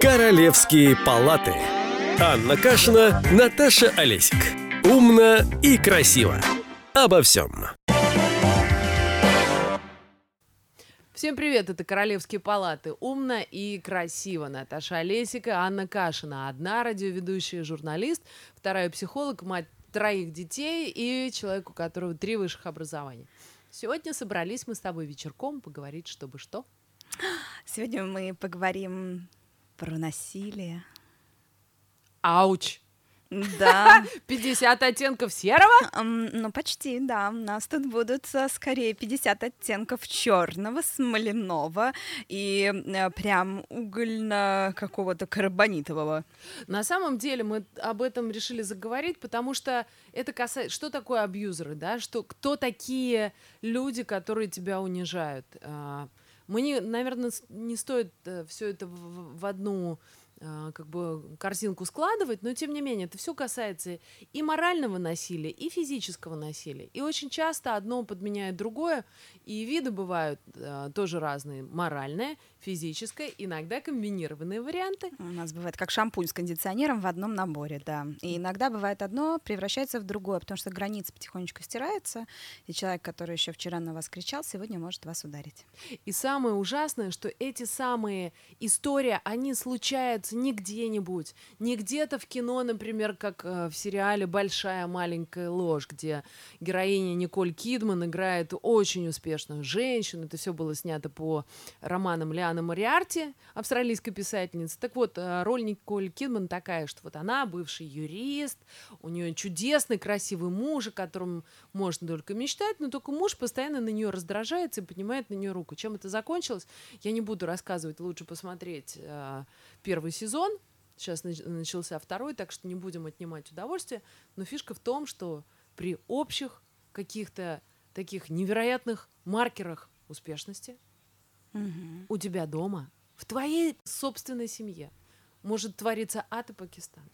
Королевские палаты. Анна Кашина, Наташа Олесик. Умно и красиво. Обо всем. Всем привет, это Королевские палаты. Умно и красиво. Наташа Олесика, Анна Кашина. Одна радиоведущая журналист, вторая психолог, мать троих детей и человек, у которого три высших образования. Сегодня собрались мы с тобой вечерком поговорить, чтобы что? Сегодня мы поговорим про насилие. Ауч! Да. 50 оттенков серого? Ну, почти, да. У нас тут будут а, скорее 50 оттенков черного, смоляного и э, прям угольно какого-то карбонитового. На самом деле мы об этом решили заговорить, потому что это касается... Что такое абьюзеры, да? Что, кто такие люди, которые тебя унижают? А, Мы, не, наверное, не стоит все это в, одну как бы корзинку складывать, но тем не менее это все касается и морального насилия, и физического насилия. И очень часто одно подменяет другое, и виды бывают а, тоже разные. Моральное, физическое, иногда комбинированные варианты. У нас бывает как шампунь с кондиционером в одном наборе, да. И иногда бывает одно превращается в другое, потому что граница потихонечку стирается, и человек, который еще вчера на вас кричал, сегодня может вас ударить. И самое ужасное, что эти самые истории, они случаются не где-нибудь, не где-то в кино, например, как э, в сериале «Большая маленькая ложь», где героиня Николь Кидман играет очень успешную женщину. Это все было снято по романам Лианы Мариарти, австралийской писательницы. Так вот, э, роль Николь Кидман такая, что вот она бывший юрист, у нее чудесный, красивый муж, о котором можно только мечтать, но только муж постоянно на нее раздражается и поднимает на нее руку. Чем это закончилось, я не буду рассказывать, лучше посмотреть э, первый сезон. Сейчас нач- начался второй, так что не будем отнимать удовольствие. Но фишка в том, что при общих каких-то таких невероятных маркерах успешности у тебя дома, в твоей собственной семье, может твориться ад и Пакистан.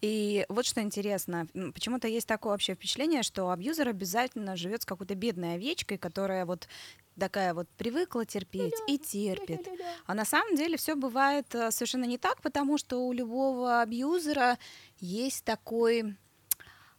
И вот что интересно, почему-то есть такое общее впечатление, что абьюзер обязательно живет с какой-то бедной овечкой, которая вот такая вот привыкла терпеть и терпит. А на самом деле все бывает э, совершенно не так, потому что у любого абьюзера есть такой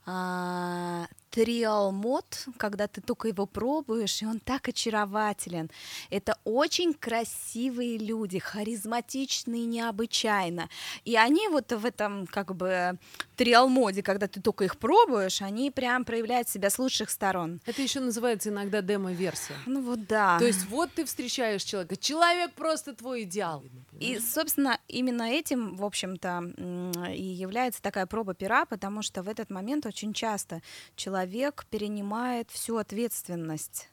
а, триал мод, когда ты только его пробуешь, и он так очарователен. Это очень красивые люди, харизматичные необычайно. И они вот в этом как бы триал моде, когда ты только их пробуешь, они прям проявляют себя с лучших сторон. Это еще называется иногда демо-версия. Ну вот да. То есть вот ты встречаешь человека, человек просто твой идеал. И, собственно, именно этим, в общем-то, и является такая проба пера, потому что в этот момент очень часто человек перенимает всю ответственность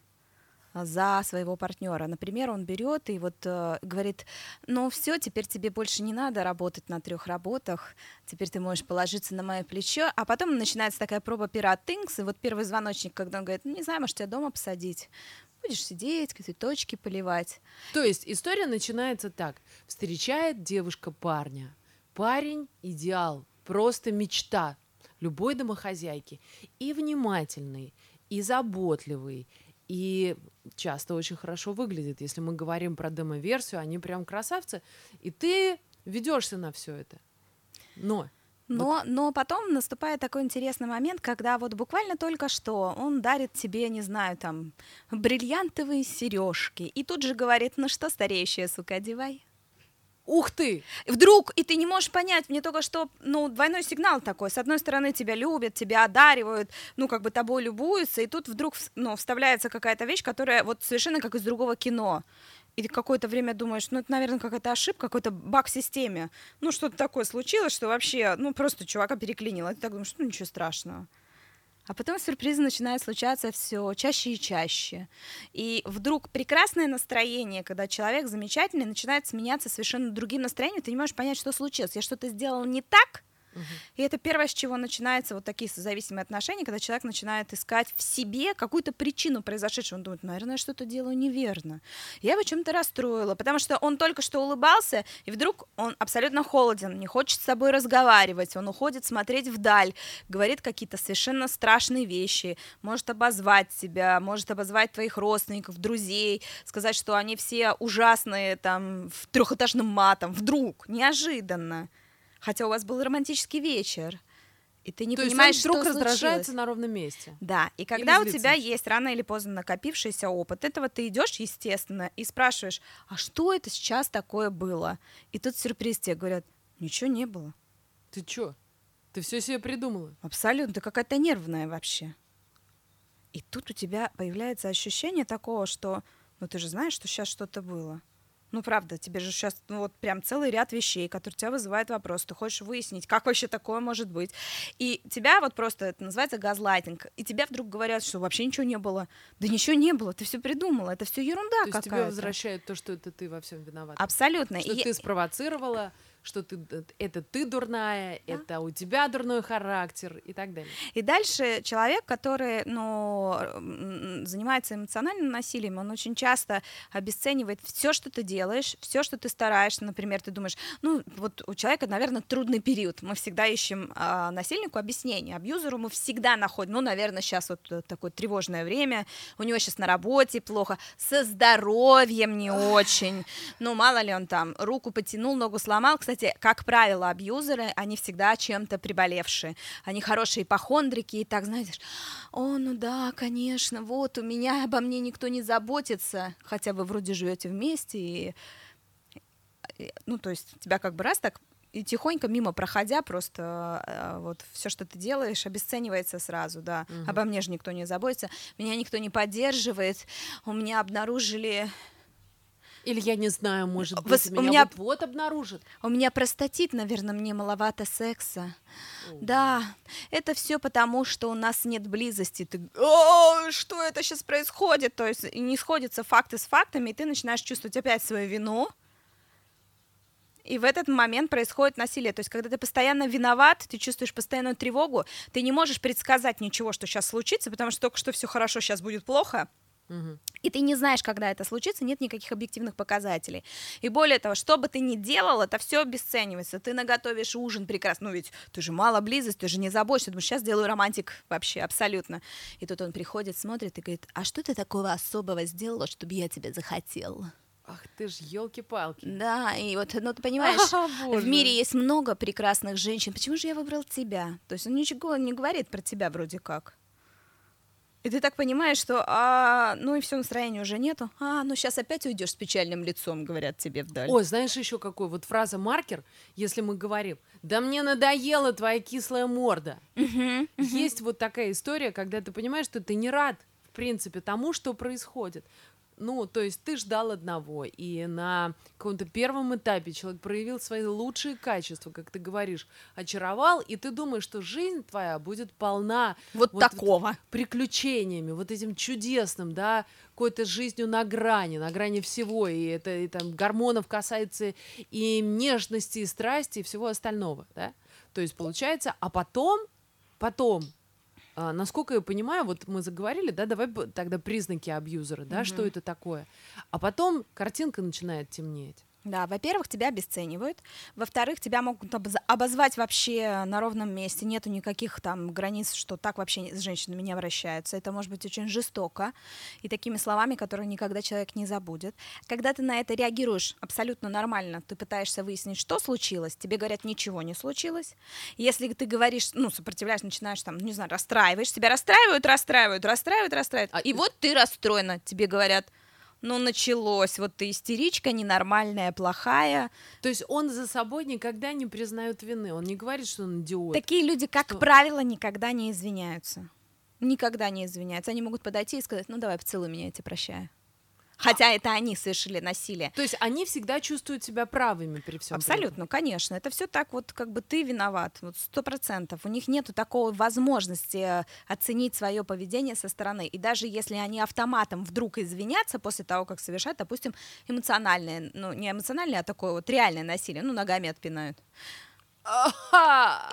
а, за своего партнера. Например, он берет и вот э, говорит, ну все, теперь тебе больше не надо работать на трех работах, теперь ты можешь положиться на мое плечо, а потом начинается такая проба пера тынкс, и вот первый звоночник, когда он говорит, ну не знаю, может тебя дома посадить, будешь сидеть, цветочки поливать. То есть история начинается так. Встречает девушка парня. Парень – идеал, просто мечта любой домохозяйки. И внимательный, и заботливый, и часто очень хорошо выглядит. Если мы говорим про демо-версию, они прям красавцы. И ты ведешься на все это. Но Но, но потом наступает такой интересный момент, когда вот буквально только что он дарит тебе, не знаю, там, бриллиантовые сережки, и тут же говорит, ну что, стареющая сука, одевай. Ух ты! Вдруг, и ты не можешь понять, мне только что, ну, двойной сигнал такой. С одной стороны, тебя любят, тебя одаривают, ну, как бы тобой любуются, и тут вдруг, ну, вставляется какая-то вещь, которая вот совершенно как из другого кино. И какое-то время думаешь, ну, это, наверное, какая-то ошибка, какой-то баг в системе. Ну, что-то такое случилось, что вообще, ну, просто чувака переклинило. И ты так думаешь, ну, ничего страшного. А потом сюрпризы начинают случаться все чаще и чаще. И вдруг прекрасное настроение, когда человек замечательный, начинает сменяться совершенно другим настроением, ты не можешь понять, что случилось. Я что-то сделал не так, И это первое, с чего начинаются вот такие созависимые отношения, когда человек начинает искать в себе какую-то причину произошедшего. Он думает, наверное, что-то делаю неверно. Я его чем-то расстроила, потому что он только что улыбался, и вдруг он абсолютно холоден, не хочет с собой разговаривать, он уходит смотреть вдаль, говорит какие-то совершенно страшные вещи, может обозвать себя, может обозвать твоих родственников, друзей, сказать, что они все ужасные, там, в трехэтажным матом, вдруг, неожиданно хотя у вас был романтический вечер, и ты не То понимаешь, есть он вдруг что раздражается случилось. на ровном месте. Да, и когда у тебя есть рано или поздно накопившийся опыт этого, ты идешь, естественно, и спрашиваешь, а что это сейчас такое было? И тут сюрприз тебе говорят, ничего не было. Ты чё? Ты все себе придумала? Абсолютно, ты какая-то нервная вообще. И тут у тебя появляется ощущение такого, что, ну ты же знаешь, что сейчас что-то было. Ну, правда, тебе же сейчас ну, вот прям целый ряд вещей, которые тебя вызывают вопрос. Ты хочешь выяснить, как вообще такое может быть. И тебя вот просто, это называется газлайтинг, и тебя вдруг говорят, что вообще ничего не было. Да ничего не было, ты все придумала, это все ерунда То есть тебе какая-то. возвращает то, что это ты во всем виновата. Абсолютно. Что И- ты спровоцировала, что ты, это ты дурная, это у тебя дурной характер и так далее. И дальше человек, который ну, занимается эмоциональным насилием, он очень часто обесценивает все, что ты делаешь, все, что ты стараешься. Например, ты думаешь, ну вот у человека, наверное, трудный период. Мы всегда ищем а, насильнику объяснение. Абьюзеру мы всегда находим, ну, наверное, сейчас вот э, такое тревожное время, у него сейчас на работе плохо, со здоровьем не очень. Ну, мало ли он там руку потянул, ногу сломал. Кстати, как правило, абьюзеры, они всегда чем-то приболевшие. Они хорошие ипохондрики, и так, знаешь, о, ну да, конечно, вот у меня обо мне никто не заботится, хотя вы вроде живете вместе, и, ну, то есть тебя как бы раз так и тихонько мимо проходя, просто э, вот все, что ты делаешь, обесценивается сразу, да. Мгм. Обо мне же никто не заботится, меня никто не поддерживает, у меня обнаружили Или я не знаю, может быть, у меня, меня- вот-вот обнаружат. У меня простатит, наверное, мне маловато секса. О. Да, это все потому, что у нас нет близости. Ты, «О, что это сейчас происходит? То есть не сходятся факты с фактами, и ты начинаешь чувствовать опять свою вину. И в этот момент происходит насилие. То есть, когда ты постоянно виноват, ты чувствуешь постоянную тревогу, ты не можешь предсказать ничего, что сейчас случится, потому что только что все хорошо, сейчас будет плохо. И ты не знаешь, когда это случится, нет никаких объективных показателей. И более того, что бы ты ни делал, это все обесценивается. Ты наготовишь ужин прекрасно. Ну ведь ты же мало близость, ты же не заботишься. Думаешь, сейчас сделаю романтик вообще, абсолютно. И тут он приходит, смотрит и говорит, а что ты такого особого сделала, чтобы я тебя захотел? Ах ты ж, елки-палки. Да, и вот, ну ты понимаешь, в мире есть много прекрасных женщин. Почему же я выбрал тебя? То есть он ничего не говорит про тебя вроде как. И ты так понимаешь, что, а, ну и все, настроения уже нету. А, ну сейчас опять уйдешь с печальным лицом, говорят тебе вдаль. Ой, знаешь еще какой? Вот фраза маркер, если мы говорим, да мне надоела твоя кислая морда. Есть вот такая история, когда ты понимаешь, что ты не рад, в принципе, тому, что происходит. Ну, то есть ты ждал одного, и на каком-то первом этапе человек проявил свои лучшие качества, как ты говоришь, очаровал, и ты думаешь, что жизнь твоя будет полна Вот, вот такого. приключениями, вот этим чудесным, да, какой-то жизнью на грани, на грани всего, и это и там гормонов касается и нежности, и страсти, и всего остального, да. То есть получается, а потом, потом, а, насколько я понимаю, вот мы заговорили, да, давай тогда признаки абьюзера, да, что Мгм. это такое, а потом картинка начинает темнеть. Да, во-первых, тебя обесценивают. Во-вторых, тебя могут обоз- обозвать вообще на ровном месте. Нету никаких там границ, что так вообще с женщинами не обращаются. Это может быть очень жестоко и такими словами, которые никогда человек не забудет. Когда ты на это реагируешь абсолютно нормально, ты пытаешься выяснить, что случилось, тебе говорят, ничего не случилось. Если ты говоришь, ну, сопротивляешься, начинаешь там, не знаю, расстраиваешь, тебя расстраивают, расстраивают, расстраивают, расстраивают. А и вот ты расстроена, тебе говорят, ну, началось, вот ты истеричка, ненормальная, плохая. То есть он за собой никогда не признает вины, он не говорит, что он идиот. Такие люди, как Что? правило, никогда не извиняются. Никогда не извиняются. Они могут подойти и сказать, ну, давай, поцелуй меня, я тебя прощаю. Хотя это они совершили насилие. То есть они всегда чувствуют себя правыми при всем. Абсолютно, конечно. Это все так вот, как бы ты виноват, вот сто процентов. У них нету такой возможности э, оценить свое поведение со стороны. И даже если они автоматом вдруг извинятся после того, как совершают, допустим, эмоциональное, ну не эмоциональное, а такое вот реальное насилие, ну ногами отпинают.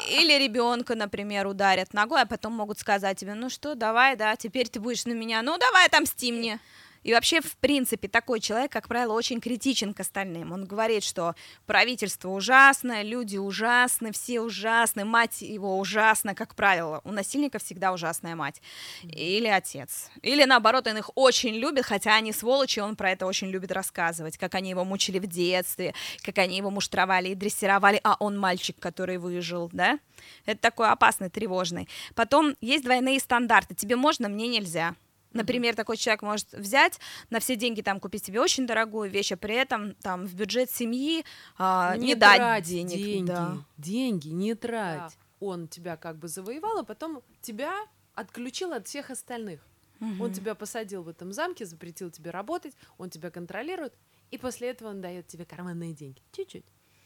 Или ребенка, например, ударят ногой, а потом могут сказать тебе, ну что, давай, да, теперь ты будешь на меня, ну давай, отомсти мне. И вообще, в принципе, такой человек, как правило, очень критичен к остальным. Он говорит, что правительство ужасное, люди ужасны, все ужасны, мать его ужасна, как правило. У насильника всегда ужасная мать. Или отец. Или наоборот, он их очень любит, хотя они сволочи, он про это очень любит рассказывать, как они его мучили в детстве, как они его муштровали и дрессировали, а он мальчик, который выжил, да? Это такой опасный, тревожный. Потом есть двойные стандарты. Тебе можно, мне нельзя. Например, такой человек может взять на все деньги там купить себе очень дорогую вещь, а при этом там в бюджет семьи а, не, не дать трать денег. деньги, да. деньги не трать. Он тебя как бы завоевал, а потом тебя отключил от всех остальных. Он Мгм. тебя посадил в этом замке, запретил тебе работать, он тебя контролирует, и после этого он дает тебе карманные деньги. Чуть-чуть.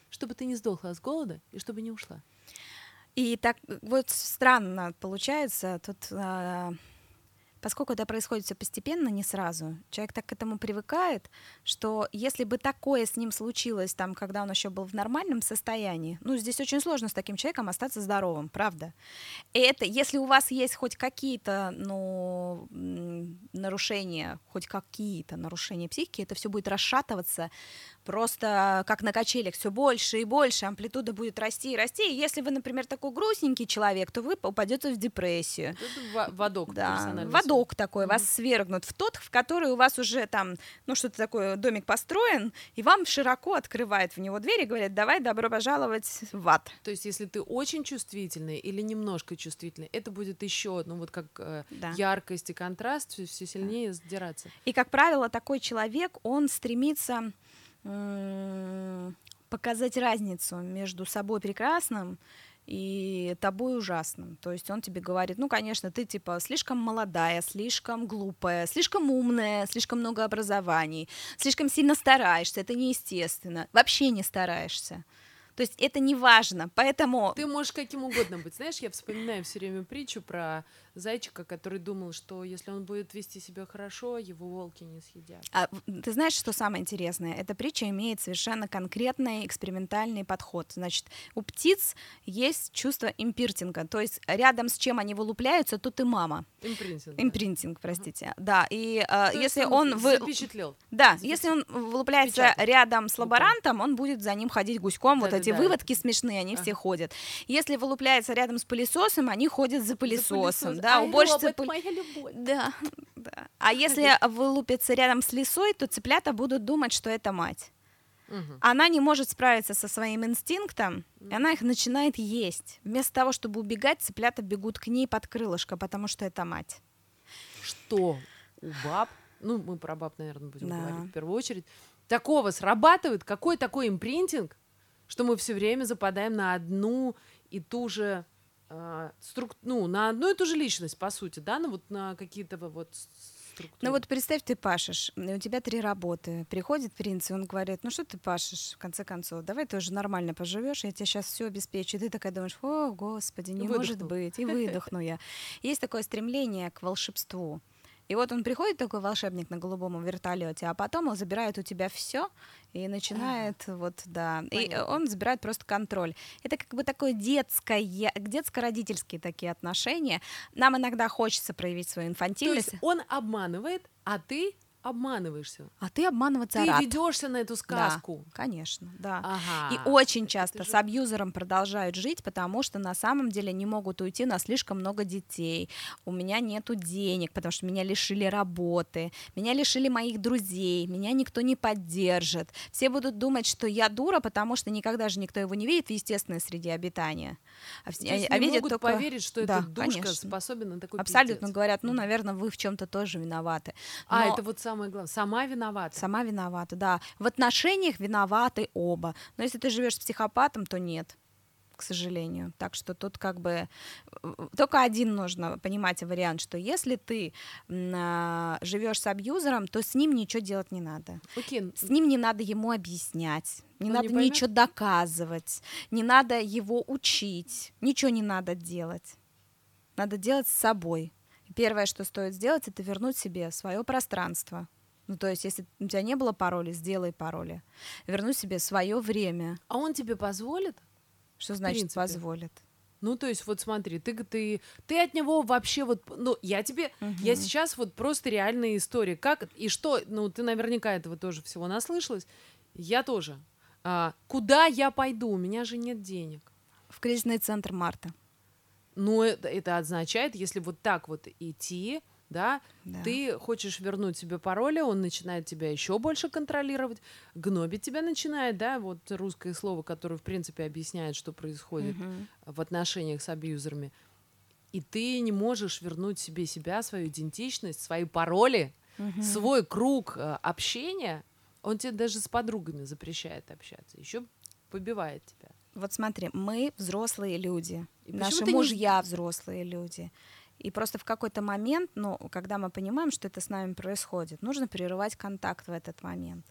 Чтобы ты не сдохла с голода и чтобы не ушла. И так э, вот странно получается, тут, а, поскольку это происходит все постепенно, не сразу, человек так к этому привыкает, что если бы такое с ним случилось, там, когда он еще был в нормальном состоянии, ну, здесь очень сложно с таким человеком остаться здоровым, правда. И это, если у вас есть хоть какие-то, ну, нарушения, хоть какие-то нарушения психики, это все будет расшатываться просто как на качелях, все больше и больше, амплитуда будет расти и расти. И если вы, например, такой грустненький человек, то вы упадете в депрессию. Ва- водок Да, персональный водок такой, вас свергнут в тот, в который у вас уже там, ну, что-то такое, домик построен, и вам широко открывают в него двери и говорят, давай, добро пожаловать в ад. То есть, если ты очень чувствительный или немножко чувствительный, это будет еще, ну вот как э, Да. яркость и контраст все, сильнее сдираться. И, как правило, такой человек, он стремится показать разницу между собой прекрасным и тобой ужасным. То есть он тебе говорит, ну, конечно, ты типа слишком молодая, слишком глупая, слишком умная, слишком много образований, слишком сильно стараешься, это неестественно, вообще не стараешься. То есть это не важно, поэтому... Ты можешь каким угодно быть. Знаешь, я вспоминаю все время причу про зайчика, который думал, что если он будет вести себя хорошо, его волки не съедят. А ты знаешь, что самое интересное? Эта притча имеет совершенно конкретный экспериментальный подход. Значит, у птиц есть чувство импиртинга, то есть рядом с чем они вылупляются, тут и мама. Импринтинг. да. Импринтинг, простите. Да, и э, То если он... вы- запечатлел. Да, запечатлел. если он вылупляется Печатать. рядом с лаборантом, он будет за ним ходить гуськом. Вот эти Да-да-да. выводки смешные, они все Ага. ходят. Если вылупляется рядом с пылесосом, они ходят за За пылесосом. пылесос. Да, Ай, уборщица робот, пыль- моя любовь. да, да. А если вылупится рядом с лисой, то цыплята будут думать, что это мать. Мгм. Она не может справиться со своим инстинктом, и она их начинает есть. Вместо того, чтобы убегать, цыплята бегут к ней под крылышко, потому что это мать. Что у баб, ну, мы про баб, наверное, будем Да. говорить в первую очередь, такого срабатывает, какой такой импринтинг, что мы все время западаем на одну и ту же струк- ну, на одну и ту же личность, по сути, да, ну вот на какие-то вот структуры. Ну вот представь, ты пашешь, у тебя три работы. Приходит принц, и он говорит, ну что ты пашешь, в конце концов, давай ты уже нормально поживешь, я тебе сейчас все обеспечу. И ты такая думаешь, о, господи, не может Выдохну. быть, и выдохну я. Есть такое стремление к волшебству. И вот он приходит, такой волшебник на голубом вертолете, а потом он забирает у тебя все и начинает вот, да, и Понятно. он забирает просто контроль. Это как бы такое детское, детско-родительские такие отношения. Нам иногда хочется проявить свою То инфантильность, есть он обманывает, а ты обманываешься. а ты обманываться Ты рад. ведешься на эту сказку. Конечно, да. Ага. И очень Это часто же- с абьюзером продолжают жить, потому что на самом деле не могут уйти на слишком много детей. У меня нету денег, потому что меня лишили работы, меня лишили моих друзей, меня никто не поддержит. Все будут думать, что я дура, потому что никогда же никто его не видит в естественной среде обитания. А, То есть а не видят могут только... поверить, что Да, эта душка конечно. способен на такой Абсолютно пиздец. говорят, ну, наверное, вы в чем-то тоже виноваты. А, Но- это вот самое главное. Сама виновата. Сама виновата, да. В отношениях виноваты оба. Но если ты живешь с психопатом, то нет, к сожалению. Так что тут как бы э, только один нужно понимать вариант, что если ты живешь с абьюзером, то с ним ничего делать не надо. Окей, С ним не надо ему объяснять, не Он надо не ничего доказывать, не надо его учить, ничего не надо делать. Надо делать с собой. Первое, что стоит сделать, это вернуть себе свое пространство. Ну, то есть, если у тебя не было пароля, сделай пароли. Вернуть себе свое время. а он тебе позволит? Что значит позволит? Ну, то есть, вот смотри, ты, ты, ты от него вообще вот, ну, я тебе, я Мгм. сейчас вот просто реальная история. Как и что, ну, ты наверняка этого тоже всего наслышалась. Я тоже. А, куда я пойду? У меня же нет денег. В кризисный центр Марта. Ну, это, это означает, если вот так вот идти, да, Да. ты хочешь вернуть себе пароли, он начинает тебя еще больше контролировать, гнобить тебя начинает, да, вот русское слово, которое, в принципе, объясняет, что происходит Мгм. в отношениях с абьюзерами. И ты не можешь вернуть себе себя, свою идентичность, свои пароли, Мгм. свой круг э, общения. Он тебе даже с подругами запрещает общаться, еще побивает тебя. Вот смотри, мы взрослые люди, И наши ты не- мужья взрослые люди. И просто в какой-то момент, ну, когда мы понимаем, что это с нами происходит, нужно прерывать контакт в этот момент.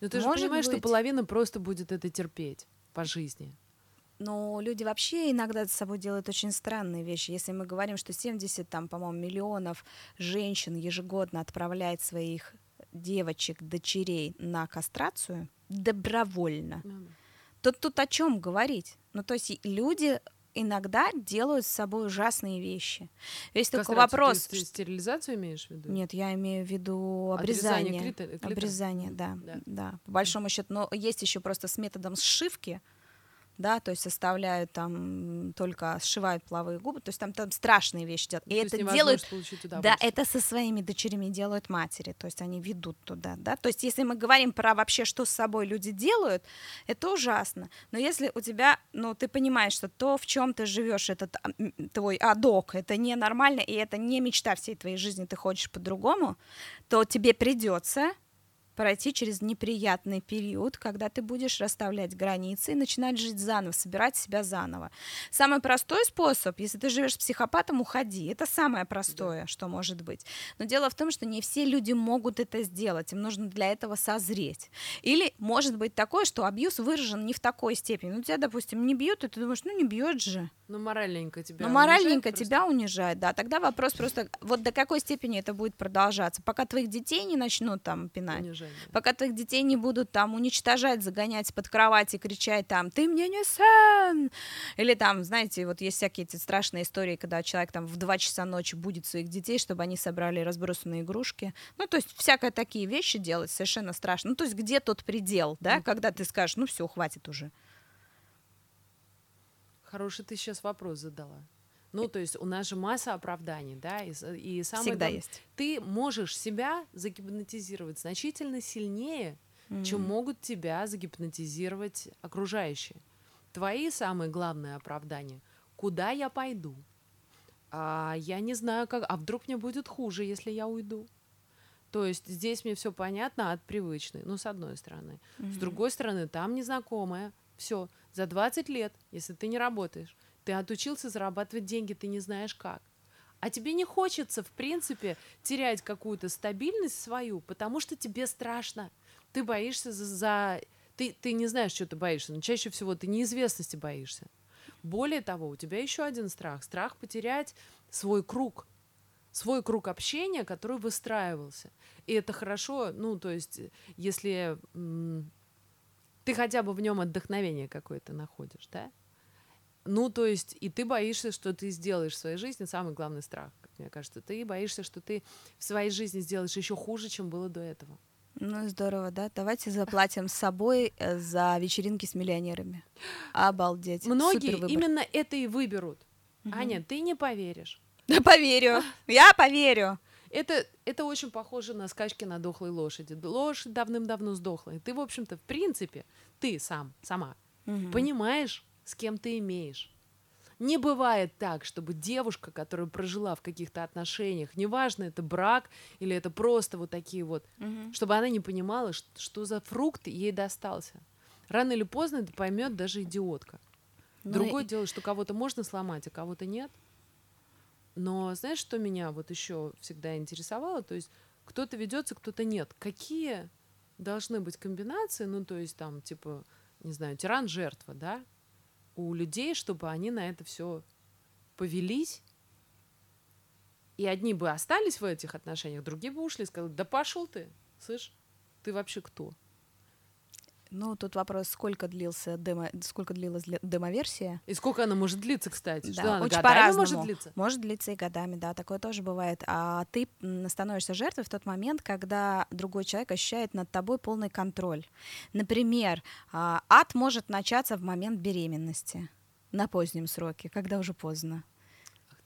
Но ты же Может понимаешь, что быть. половина просто будет это терпеть по жизни. Но люди вообще иногда с собой делают очень странные вещи. Если мы говорим, что 70, там, по-моему, миллионов женщин ежегодно отправляет своих девочек, дочерей на кастрацию добровольно, то тут о чем говорить? Ну, то есть люди иногда делают с собой ужасные вещи. Весь только вопрос... Ты, стерилизацию имеешь в виду? Нет, я имею в виду обрезание. клитора- клитора? Обрезание, да, Да. да. По большому счету. Но есть еще просто с методом сшивки, да, то есть оставляют там только сшивают половые губы, то есть там, там страшные вещи делают. И То есть это делают да, это со своими дочерями делают матери, то есть они ведут туда, да. То есть если мы говорим про вообще, что с собой люди делают, это ужасно. Но если у тебя, ну, ты понимаешь, что то, в чем ты живешь, этот а, твой адок, это ненормально, и это не мечта всей твоей жизни, ты хочешь по-другому, то тебе придется пройти через неприятный период, когда ты будешь расставлять границы и начинать жить заново, собирать себя заново. Самый простой способ, если ты живешь с психопатом, уходи. Это самое простое, что может быть. Но дело в том, что не все люди могут это сделать. Им нужно для этого созреть. Или может быть такое, что абьюз выражен не в такой степени. Ну, тебя, допустим, не бьют, и ты думаешь, ну, не бьет же. Ну, моральненько тебя Ну, моральненько просто. тебя унижает, да. Тогда вопрос просто, вот до какой степени это будет продолжаться? Пока твоих детей не начнут там пинать, Унижение. Пока твоих детей не будут там уничтожать, загонять под кровать и кричать там «ты мне не сын!» Или там, знаете, вот есть всякие эти страшные истории, когда человек там в 2 часа ночи будет своих детей, чтобы они собрали разбросанные игрушки. Ну, то есть всякое такие вещи делать совершенно страшно. Ну, то есть где тот предел, да, когда ты скажешь «ну все, хватит уже». Хороший ты сейчас вопрос задала. Ну, то есть у нас же масса оправданий, да, и, с- и самое Всегда главное, есть. ты можешь себя загипнотизировать значительно сильнее, чем Мгм. могут тебя загипнотизировать окружающие. Твои самые главные оправдания. Куда я пойду? А, я не знаю, как. А вдруг мне будет хуже, если я уйду? То есть здесь мне все понятно от привычной, ну, с одной стороны. С Мгм. другой стороны, там незнакомая. Все. За 20 лет, если ты не работаешь, ты отучился зарабатывать деньги, ты не знаешь как. А тебе не хочется, в принципе, терять какую-то стабильность свою, потому что тебе страшно. Ты боишься за... за- Ты, ты не знаешь, что ты боишься, но чаще всего ты неизвестности боишься. Более того, у тебя еще один страх. Страх потерять свой круг, свой круг общения, который выстраивался. И это хорошо, ну, то есть, если ты хотя бы в нем отдохновение какое-то находишь, да? Ну, то есть, и ты боишься, что ты сделаешь в своей жизни самый главный страх, как мне кажется. Ты боишься, что ты в своей жизни сделаешь еще хуже, чем было до этого. Ну, здорово, да? Давайте заплатим с собой э, за вечеринки с миллионерами. Обалдеть. Многие именно это и выберут. Мгм. Аня, ты не поверишь. Да поверю. Я поверю. Это, это очень похоже на скачки на дохлой лошади. Лошадь давным-давно сдохла. И ты, в общем-то, в принципе, ты сам, сама, Мгм. понимаешь, с кем ты имеешь. Не бывает так, чтобы девушка, которая прожила в каких-то отношениях, неважно, это брак или это просто вот такие вот, Мгм. чтобы она не понимала, ш- что за фрукт ей достался. Рано или поздно это поймет даже идиотка. Ну Другое и- дело, что кого-то можно сломать, а кого-то нет. Но знаешь, что меня вот еще всегда интересовало? То есть кто-то ведется, кто-то нет. Какие должны быть комбинации, ну, то есть там, типа, не знаю, тиран-жертва, да, у людей, чтобы они на это все повелись, и одни бы остались в этих отношениях, другие бы ушли и сказали, да пошел ты, слышь, ты вообще кто? Ну, тут вопрос, сколько длился демо, сколько длилась дли- демоверсия. И сколько она может длиться, кстати? Да, Что она очень по-разному. может длиться? Может длиться и годами, да, такое тоже бывает. А ты становишься жертвой в тот момент, когда другой человек ощущает над тобой полный контроль. Например, а, ад может начаться в момент беременности на позднем сроке, когда уже поздно.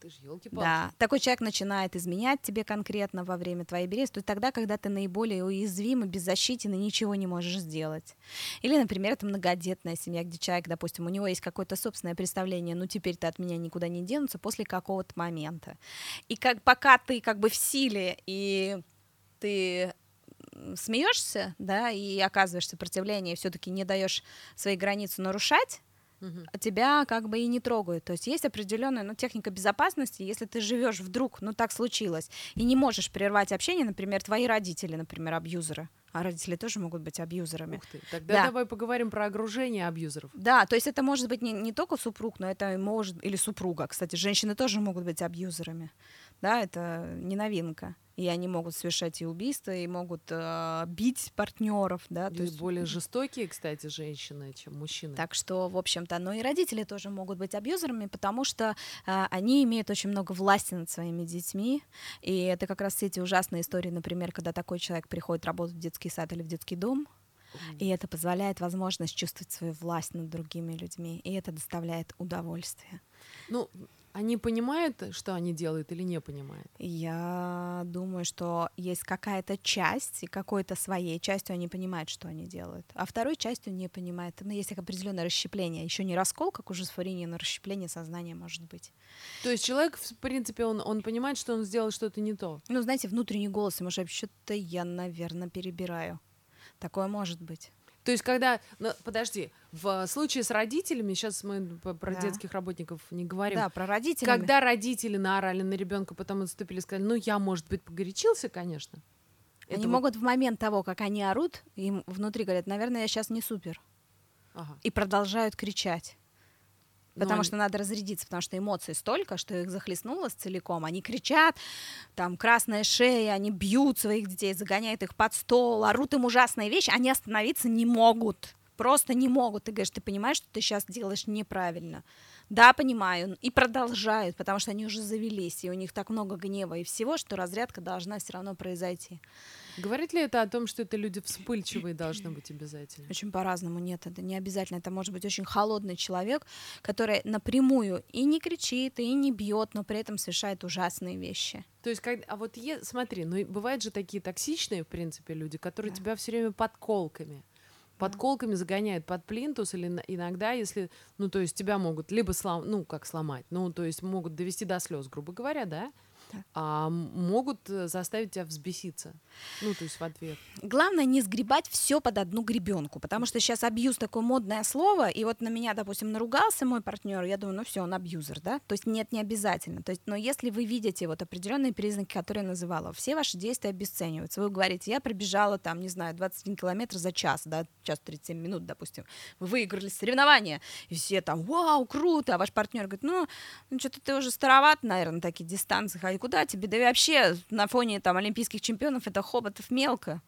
Ты ж, елки-палки. Да, такой человек начинает изменять тебе конкретно во время твоей беременности, то есть тогда, когда ты наиболее уязвим и беззащитен и ничего не можешь сделать. Или, например, это многодетная семья, где человек, допустим, у него есть какое-то собственное представление, ну теперь-то от меня никуда не денутся после какого-то момента. И как пока ты как бы в силе и ты смеешься, да, и оказываешь сопротивление, все-таки не даешь свои границы нарушать, Мгм. тебя как бы и не трогают. То есть есть определенная ну, техника безопасности, если ты живешь вдруг, ну так случилось, и не можешь прервать общение, например, твои родители, например, абьюзеры, а родители тоже могут быть абьюзерами. Ух ты. Тогда Да. давай поговорим про огружение абьюзеров. Да, то есть это может быть не, не только супруг, но это может или супруга. Кстати, женщины тоже могут быть абьюзерами. Да, это не новинка. И они могут совершать и убийства, и могут э, бить партнеров, да. То То есть более жестокие, кстати, женщины, чем мужчины. Так что, в общем-то, но и родители тоже могут быть абьюзерами, потому что а, они имеют очень много власти над своими детьми. И это как раз все эти ужасные истории, например, когда такой человек приходит работать в детский сад или в детский дом, и это позволяет возможность чувствовать свою власть над другими людьми, и это доставляет удовольствие. Ну, они понимают, что они делают или не понимают? Я думаю, что есть какая-то часть, и какой-то своей частью они понимают, что они делают, а второй частью не понимают. Но есть определенное расщепление. Еще не раскол, как у шизофрении, но расщепление сознания может быть. То есть человек, в принципе, он, он понимает, что он сделал что-то не то. Ну, знаете, внутренний голос, же что-то я, наверное, перебираю. Такое может быть. То есть, когда, ну, подожди, в случае с родителями, сейчас мы про Да. детских работников не говорим, Да, про родителей. когда родители наорали на ребенка, потом отступили, сказали, ну, я, может быть, погорячился, конечно. Они Это вот- могут в момент того, как они орут, им внутри говорят, наверное, я сейчас не супер. Ага. И продолжают кричать. Но Потому они- что надо разрядиться, потому что эмоций столько, что их захлестнуло целиком. Они кричат, там красная шея, они бьют своих детей, загоняют их под стол, орут им ужасные вещи, они остановиться не могут. Просто не могут. Ты говоришь, ты понимаешь, что ты сейчас делаешь неправильно. Да, понимаю. И продолжают, потому что они уже завелись, и у них так много гнева и всего, что разрядка должна все равно произойти. Говорит ли это о том, что это люди вспыльчивые должны быть обязательно? Очень по-разному. Нет, это не обязательно. Это может быть очень холодный человек, который напрямую и не кричит, и не бьет, но при этом совершает ужасные вещи. То есть, как, а вот е- смотри, ну бывают же такие токсичные, в принципе, люди, которые Да. тебя все время подколками. Подколками загоняют под плинтус, или иногда, если, ну, то есть тебя могут либо слом, ну, как сломать, ну, то есть могут довести до слез, грубо говоря, Да. А могут э, заставить тебя взбеситься, ну, то есть в ответ. Главное не сгребать все под одну гребенку, потому что сейчас абьюз такое модное слово, и вот на меня, допустим, наругался мой партнер, я думаю, ну все, он абьюзер, да? То есть нет, не обязательно. То есть, но если вы видите вот определенные признаки, которые я называла, все ваши действия обесцениваются. Вы говорите, я пробежала там, не знаю, 21 километр за час, да, час 37 минут, допустим. Вы выиграли соревнования, и все там, вау, круто, а ваш партнер говорит, ну, ну что-то ты уже староват, наверное, на такие дистанции, а куда тебе? Да и вообще на фоне там олимпийских чемпионов это хоботов мелко.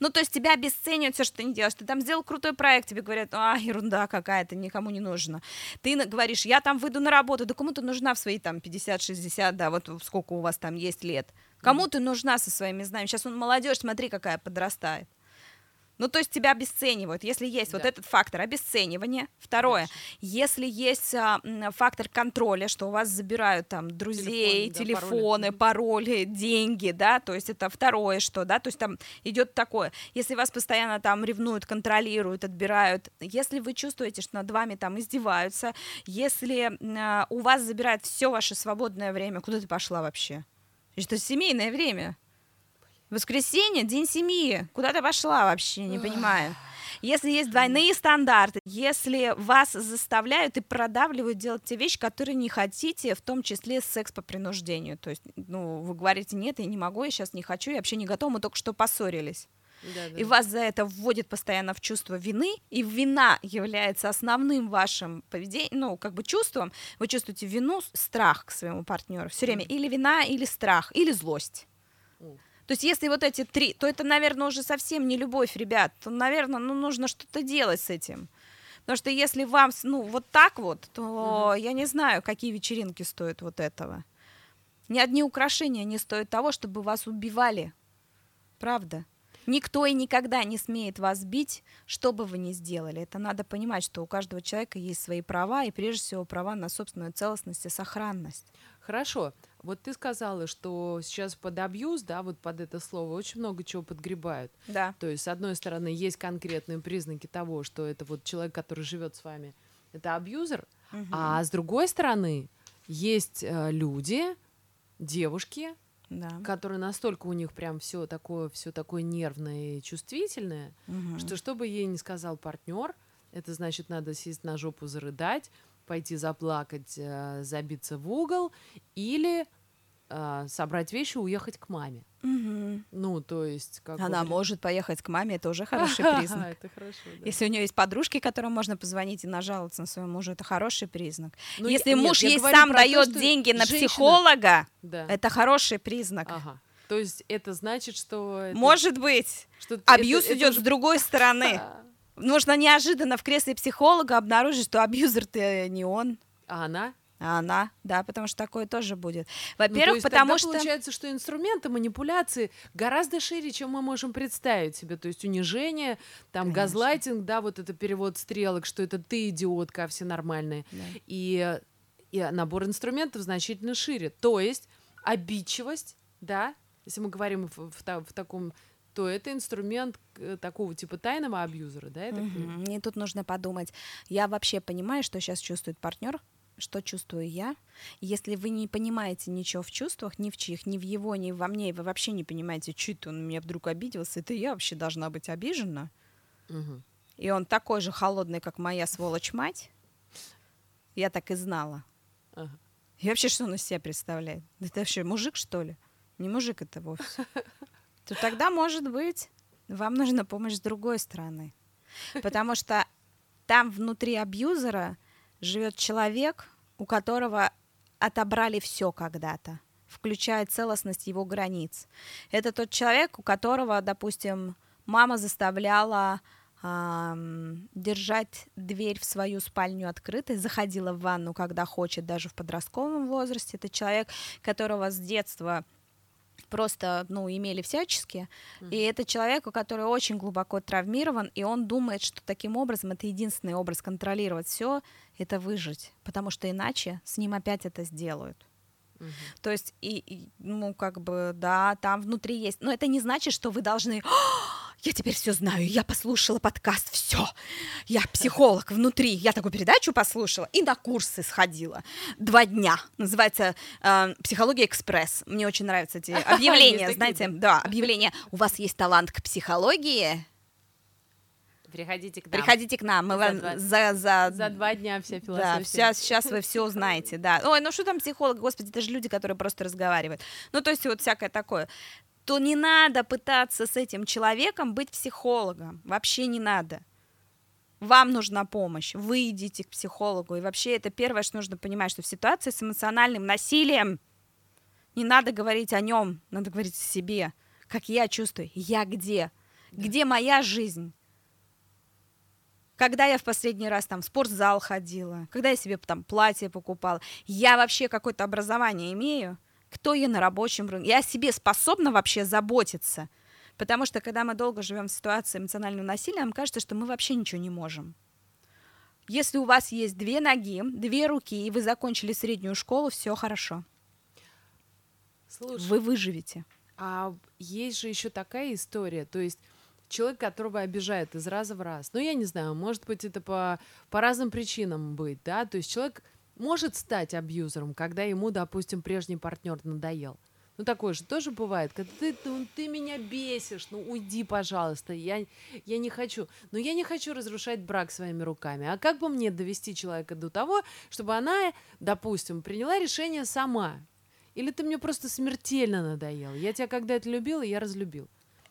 Ну, то есть тебя обесценивают все, что ты не делаешь. Ты там сделал крутой проект, тебе говорят, а, ерунда какая-то, никому не нужно. Ты говоришь, я там выйду на работу, да кому ты нужна в свои там 50-60, да, вот сколько у вас там есть лет. Кому ты нужна со своими знаниями? Сейчас он молодежь, смотри, какая подрастает. Ну, то есть тебя обесценивают. Если есть вот Да. этот фактор обесценивания. Второе, если есть а, фактор контроля, что у вас забирают там друзей, Телефоны, да, телефоны, пароли. деньги, да, то есть это второе, что, да, то есть там идет такое. Если вас постоянно там ревнуют, контролируют, отбирают, если вы чувствуете, что над вами там издеваются, если а, у вас забирают все ваше свободное время, куда ты пошла вообще? Это семейное время. Воскресенье, день семьи. Куда ты пошла вообще, не понимаю. Если есть двойные стандарты, если вас заставляют и продавливают делать те вещи, которые не хотите, в том числе секс по принуждению. То есть, ну, вы говорите, нет, я не могу, я сейчас не хочу, я вообще не готова, мы только что поссорились. Да-да. И вас за это вводит постоянно в чувство вины, и вина является основным вашим поведением, ну, как бы чувством. Вы чувствуете вину, страх к своему партнеру все время. Или вина, или страх, или злость. То есть если вот эти три, то это, наверное, уже совсем не любовь, ребят. То, наверное, ну, нужно что-то делать с этим. Потому что если вам, ну, вот так вот, то угу. я не знаю, какие вечеринки стоят вот этого. Ни одни украшения не стоят того, чтобы вас убивали. Правда. Никто и никогда не смеет вас бить, что бы вы ни сделали. Это надо понимать, что у каждого человека есть свои права, и прежде всего права на собственную целостность и сохранность. Хорошо. Вот ты сказала, что сейчас под абьюз, да, вот под это слово очень много чего подгребают. Да. То есть, с одной стороны, есть конкретные признаки того, что это вот человек, который живет с вами, это абьюзер, угу. а с другой стороны, есть э, люди, девушки, да. которые настолько у них прям все такое, все такое нервное и чувствительное, угу. что что бы ей не сказал партнер, это значит, надо сесть на жопу, зарыдать, пойти заплакать, э, забиться в угол или э, собрать вещи и уехать к маме. Угу. Ну, то есть... Как Она может поехать к маме, это уже хороший признак. это хорошо, да. Если у нее есть подружки, которым можно позвонить и нажаловаться на своего мужа, это хороший признак. Ну, Если я, муж нет, ей сам дает то, деньги на женщина... психолога, да. это хороший признак. Ага. То есть это значит, что... Это... Может быть. Что Абьюз это, идет это... с другой стороны. Нужно неожиданно в кресле психолога обнаружить, что абьюзер-то не он. А она? А она, да, потому что такое тоже будет. Во-первых, ну, потому что получается, что инструменты манипуляции гораздо шире, чем мы можем представить себе. То есть унижение, там Конечно. газлайтинг, да, вот это перевод стрелок, что это ты идиотка, а все нормальные. Да. И, и набор инструментов значительно шире. То есть обидчивость, да, если мы говорим в, в, в таком то это инструмент э, такого типа тайного абьюзера, да? Это угу. И тут нужно подумать. Я вообще понимаю, что сейчас чувствует партнер, что чувствую я. Если вы не понимаете ничего в чувствах, ни в чьих, ни в его, ни во мне, и вы вообще не понимаете, что это он меня вдруг обиделся, это я вообще должна быть обижена. Угу. И он такой же холодный, как моя сволочь-мать. Я так и знала. Ага. И вообще, что он из себя представляет? Это вообще мужик, что ли? Не мужик это вовсе. То тогда, может быть, вам нужна помощь с другой стороны. Потому что там внутри абьюзера живет человек, у которого отобрали все когда-то, включая целостность его границ. Это тот человек, у которого, допустим, мама заставляла держать дверь в свою спальню открытой, заходила в ванну, когда хочет, даже в подростковом возрасте. Это человек, которого с детства просто, ну, имели всячески. Mm-hmm. И это человек, который очень глубоко травмирован, и он думает, что таким образом это единственный образ контролировать все, это выжить, потому что иначе с ним опять это сделают. Угу. То есть, и, и, ну, как бы, да, там внутри есть. Но это не значит, что вы должны я теперь все знаю, я послушала подкаст, все, я психолог внутри, я такую передачу послушала и на курсы сходила. Два дня, называется э, «Психология экспресс». Мне очень нравятся эти объявления, знаете, да, объявления. У вас есть талант к психологии, Приходите к нам. Приходите к нам. Мы вам за, за... за два дня вся философия. Да, сейчас, сейчас вы все знаете, да. Ой, ну что там психолог, господи, это же люди, которые просто разговаривают. Ну, то есть вот всякое такое то не надо пытаться с этим человеком быть психологом. Вообще не надо. Вам нужна помощь. Вы идите к психологу. И вообще это первое, что нужно понимать, что в ситуации с эмоциональным насилием не надо говорить о нем, надо говорить о себе. Как я чувствую, я где? Где моя жизнь? Когда я в последний раз там в спортзал ходила, когда я себе там платье покупала, я вообще какое-то образование имею, кто я на рабочем рынке, я о себе способна вообще заботиться. Потому что когда мы долго живем в ситуации эмоционального насилия, нам кажется, что мы вообще ничего не можем. Если у вас есть две ноги, две руки, и вы закончили среднюю школу, все хорошо. Слушай, вы выживете. А есть же еще такая история, то есть человек, которого обижают из раза в раз. Ну, я не знаю, может быть, это по, по разным причинам быть, да, то есть человек может стать абьюзером, когда ему, допустим, прежний партнер надоел. Ну, такое же тоже бывает, когда ты, ну, ты меня бесишь, ну, уйди, пожалуйста, я, я не хочу. Но я не хочу разрушать брак своими руками. А как бы мне довести человека до того, чтобы она, допустим, приняла решение сама? Или ты мне просто смертельно надоел? Я тебя когда-то любила, я разлюбил.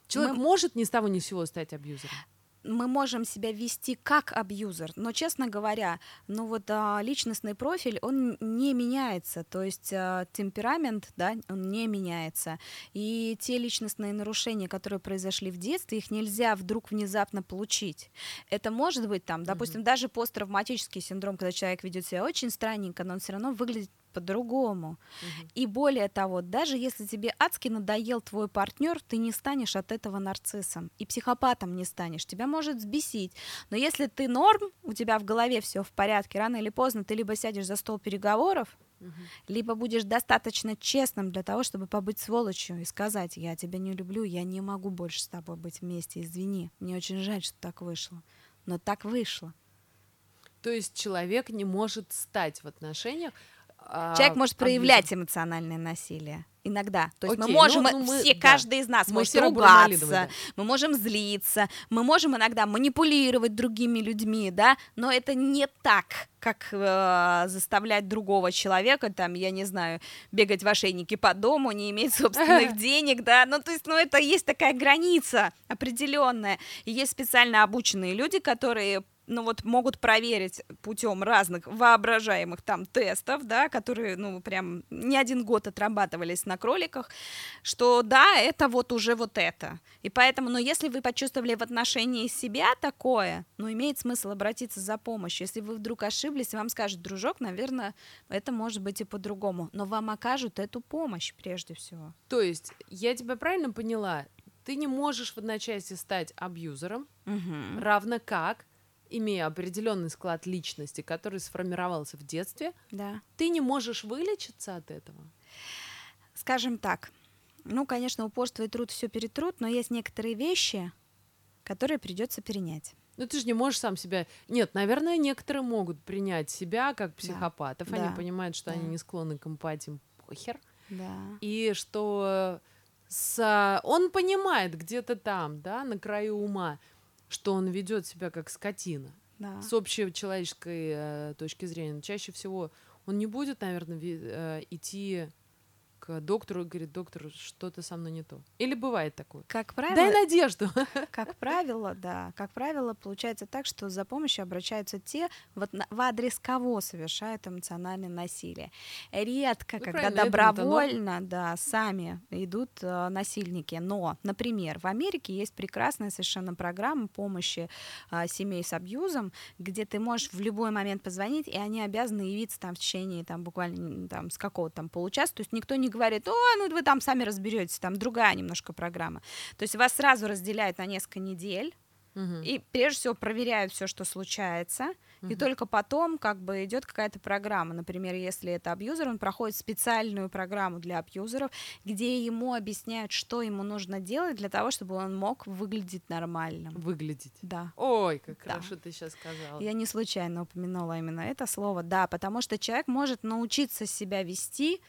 Человек Мы... может ни с того ни с сего стать абьюзером? Мы можем себя вести как абьюзер, но, честно говоря, ну вот а, личностный профиль, он не меняется, то есть а, темперамент, да, он не меняется, и те личностные нарушения, которые произошли в детстве, их нельзя вдруг внезапно получить. Это может быть там, допустим, mm-hmm. даже посттравматический синдром, когда человек ведет себя очень странненько, но он все равно выглядит по-другому. Угу. И более того, даже если тебе адски надоел твой партнер, ты не станешь от этого нарциссом и психопатом не станешь. Тебя может взбесить. Но если ты норм, у тебя в голове все в порядке, рано или поздно ты либо сядешь за стол переговоров, угу. либо будешь достаточно честным для того, чтобы побыть сволочью и сказать, я тебя не люблю, я не могу больше с тобой быть вместе, извини, мне очень жаль, что так вышло. Но так вышло. То есть человек не может стать в отношениях, Человек может проявлять эмоциональное насилие иногда. То есть Окей, мы можем, ну, ну, мы, все, да. каждый из нас мы может ругаться, да. мы можем злиться, мы можем иногда манипулировать другими людьми, да, но это не так, как э, заставлять другого человека, там, я не знаю, бегать в ошейнике по дому, не иметь собственных денег, да, ну, то есть, ну, это есть такая граница определенная, и есть специально обученные люди, которые ну вот могут проверить путем разных воображаемых там тестов, да, которые, ну, прям не один год отрабатывались на кроликах, что да, это вот уже вот это. И поэтому, ну, если вы почувствовали в отношении себя такое, ну, имеет смысл обратиться за помощью. Если вы вдруг ошиблись, вам скажут, дружок, наверное, это может быть и по-другому, но вам окажут эту помощь прежде всего. То есть, я тебя правильно поняла? Ты не можешь в одночасье стать абьюзером, угу. равно как имея определенный склад личности, который сформировался в детстве, да. ты не можешь вылечиться от этого? Скажем так, ну, конечно, упорство и труд все перетрут, но есть некоторые вещи, которые придется перенять. Ну ты же не можешь сам себя. Нет, наверное, некоторые могут принять себя как психопатов. Да. Они да. понимают, что да. они не склонны к эмпатии, похер. Да. И что с... он понимает где-то там, да, на краю ума, что он ведет себя как скотина. Да. С общей человеческой э, точки зрения. Чаще всего он не будет, наверное, э, идти к доктору и говорит, доктор, что-то со мной не то. Или бывает такое? Как правило... Дай надежду. Как правило, да. Как правило, получается так, что за помощью обращаются те, вот в адрес кого совершают эмоциональное насилие. Редко, ну, когда добровольно, но... да, сами идут э, насильники. Но, например, в Америке есть прекрасная совершенно программа помощи э, семей с абьюзом, где ты можешь в любой момент позвонить, и они обязаны явиться там в течение там буквально там с какого-то там получаса. То есть никто не говорит, о, ну вы там сами разберетесь, там другая немножко программа. То есть вас сразу разделяют на несколько недель, угу. и прежде всего проверяют все, что случается, угу. и только потом как бы идет какая-то программа. Например, если это абьюзер, он проходит специальную программу для абьюзеров, где ему объясняют, что ему нужно делать для того, чтобы он мог выглядеть нормально. Выглядеть? Да. Ой, как да. хорошо ты сейчас сказала. Я не случайно упомянула именно это слово, да, потому что человек может научиться себя вести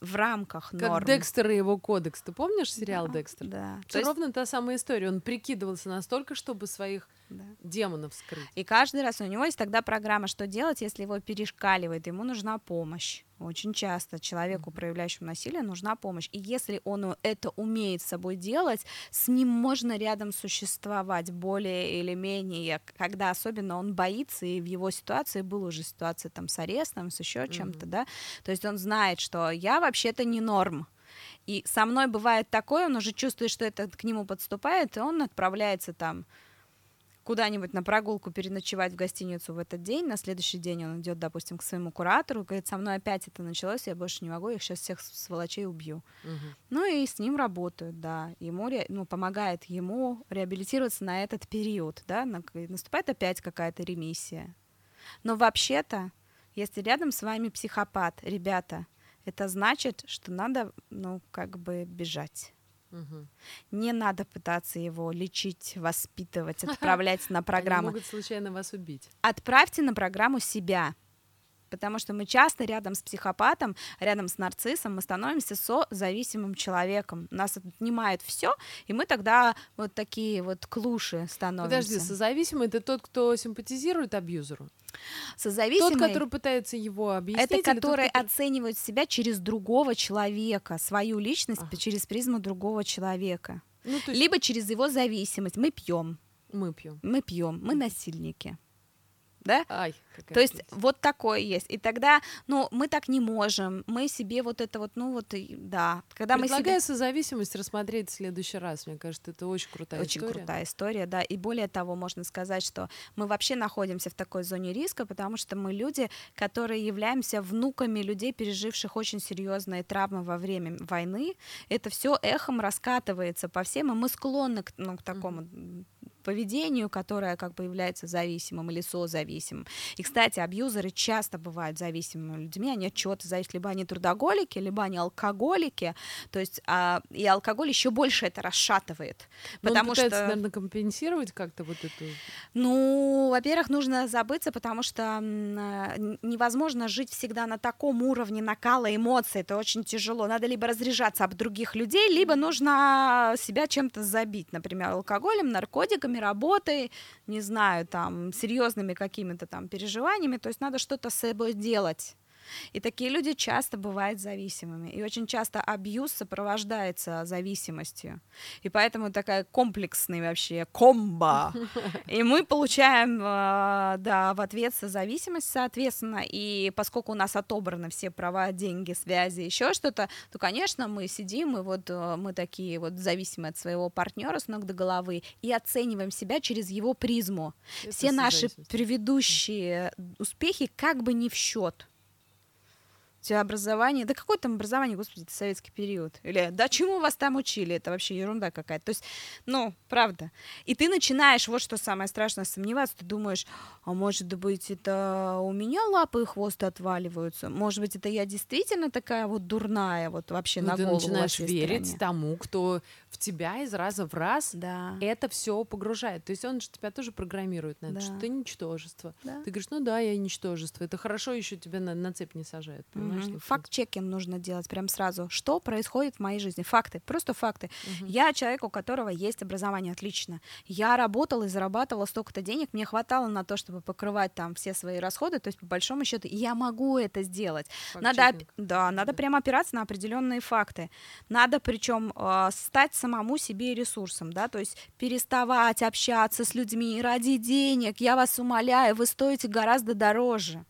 в рамках норм. Как Декстер и его кодекс. Ты помнишь сериал да, Декстер? Да. То есть... ровно та самая история. Он прикидывался настолько, чтобы своих да. демонов скрыть. И каждый раз у него есть тогда программа, что делать, если его перешкаливает, ему нужна помощь. Очень часто человеку, проявляющему насилие, нужна помощь. И если он это умеет с собой делать, с ним можно рядом существовать более или менее, когда особенно он боится, и в его ситуации была уже ситуация там с арестом, с еще чем-то, mm-hmm. да, то есть он знает, что я вообще-то не норм, и со мной бывает такое, он уже чувствует, что это к нему подступает, и он отправляется там куда-нибудь на прогулку переночевать в гостиницу в этот день, на следующий день он идет, допустим, к своему куратору, говорит, со мной опять это началось, я больше не могу, я их сейчас всех сволочей убью. Угу. Ну и с ним работают, да, ему ну, помогает ему реабилитироваться на этот период, да, на, наступает опять какая-то ремиссия. Но вообще-то, если рядом с вами психопат, ребята, это значит, что надо, ну, как бы бежать. Угу. Не надо пытаться его лечить, воспитывать, отправлять на программу. Они могут случайно вас убить. Отправьте на программу себя. Потому что мы часто рядом с психопатом, рядом с нарциссом, мы становимся созависимым человеком. Нас отнимает все, и мы тогда вот такие вот клуши становимся. Подожди, созависимый это тот, кто симпатизирует абьюзеру? Созависимый... Тот, который пытается его объяснить? Это который, тот, который оценивает себя через другого человека, свою личность ага. через призму другого человека. Ну, есть... Либо через его зависимость. Мы пьем, Мы пьем. Мы пьем, мы насильники. Да? Ай, То есть прелесть. вот такое есть. И тогда, ну, мы так не можем. Мы себе вот это вот, ну вот, да. Когда мы себе... Предлагаю созависимость рассмотреть в следующий раз. Мне кажется, это очень крутая Очень история. крутая история, да. И более того, можно сказать, что мы вообще находимся в такой зоне риска, потому что мы люди, которые являемся внуками людей, переживших очень серьезные травмы во время войны. Это все эхом раскатывается по всем, и мы склонны к, ну, к такому м, поведению, которое как бы является зависимым или созависимым. И, кстати, абьюзеры часто бывают зависимыми людьми, они от чего-то зависят, либо они трудоголики, либо они алкоголики, то есть а, и алкоголь еще больше это расшатывает, Но он потому пытается, что наверное, компенсировать как-то вот эту... ну, во-первых, нужно забыться, потому что э, невозможно жить всегда на таком уровне накала эмоций. Это очень тяжело. Надо либо разряжаться об других людей, либо нужно себя чем-то забить, например, алкоголем, наркотиками, работой, не знаю, там, серьезными какими-то там переживаниями. То есть надо что-то с собой делать. И такие люди часто бывают зависимыми. И очень часто абьюз сопровождается зависимостью. И поэтому такая комплексный вообще комбо. И мы получаем, э, да, в ответ зависимость, соответственно. И поскольку у нас отобраны все права, деньги, связи, еще что-то, то, конечно, мы сидим, и вот э, мы такие вот зависимые от своего партнера с ног до головы и оцениваем себя через его призму. Это Все наши предыдущие успехи как бы не в счет. Тебя образование, да какое там образование, господи, это советский период. Или да чему вас там учили, это вообще ерунда какая-то. То есть, ну, правда. И ты начинаешь, вот что самое страшное, сомневаться, ты думаешь, а может быть, это у меня лапы и хвост отваливаются, может быть, это я действительно такая вот дурная, вот вообще Ну, на ты голову начинаешь верить стране. тому, кто в тебя из раза в раз Да. это все погружает. То есть он же тебя тоже программирует на это, что Да. ты ничтожество. Да. Ты говоришь, ну да, я ничтожество. Это хорошо еще тебя на, на цепь не сажают. Понимаешь? Всё. Факт-чекинг нужно делать прям сразу. Что происходит в моей жизни? Факты, просто факты. Мгм. Я человек, у которого есть образование, отлично. Я работала и зарабатывала столько-то денег, мне хватало на то, чтобы покрывать там все свои расходы, то есть по большому счету я могу это сделать. Надо, оп- да, надо Да. прямо опираться на определенные факты. Надо причем стать самому себе ресурсом, да, то есть переставать общаться с людьми ради денег. Я вас умоляю, вы стоите гораздо дороже.